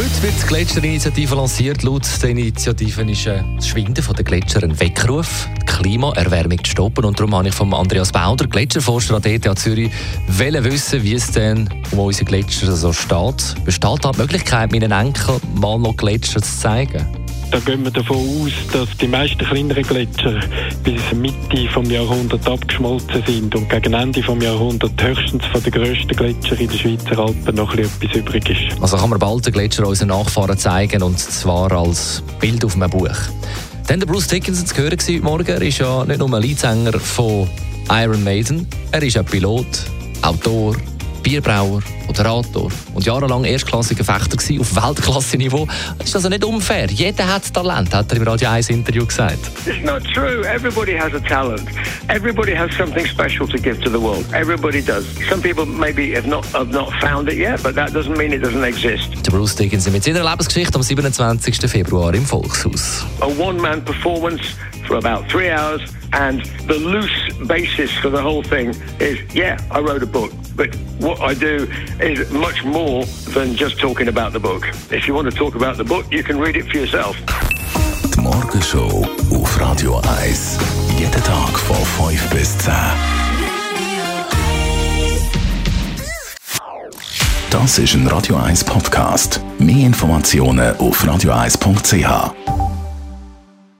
Heute wird die Gletscherinitiative lanciert. Laut der Initiative ist äh, das Schwinden der Gletscher ein Weckruf, die Klimaerwärmung zu stoppen. Und darum habe ich von Andreas Bauder, Gletscherforscher an der ETH Zürich, wollen wissen, wie es denn um unsere Gletscher so steht. Besteht da die Möglichkeit, meinen Enkeln mal noch Gletscher zu zeigen? Da gehen wir davon aus, dass die meisten kleineren Gletscher bis Mitte vom Jahrhundert abgeschmolzen sind und gegen Ende vom Jahrhundert höchstens von den grössten Gletscher in den Schweizer Alpen noch ein etwas übrig ist. Also kann man bald den Gletscher unseren Nachfahren zeigen und zwar als Bild auf einem Buch. Dann der Bruce Dickinson zu hören heute Morgen. Er ist ja nicht nur ein Leadsänger von Iron Maiden, er ist auch Pilot, Autor, Bierbrauer, Moderator und jahrelang erstklassiger Fechter gewesen, auf Weltklasse-Niveau. Das ist also nicht unfair. Jeder hat Talent, hat er im Radio 1 Interview gesagt. It's not true. Everybody has a talent. Everybody has something special to give to the world. Everybody does. Some people maybe have not have not found it yet, but that doesn't mean it doesn't exist. Der Bruce Dickinson mit seiner Lebensgeschichte am 27. Februar im Volkshaus. A one-man performance for about three hours, and the loose basis for the whole thing is, yeah, I wrote a book. But what I do is much more than just talking about the book. If you want to talk about the book, you can read it for yourself. Die Morgenshow auf Radio 1. Jeden Tag von 5 bis 10. Das ist ein Radio 1 Podcast. Mehr Informationen auf radio1.ch.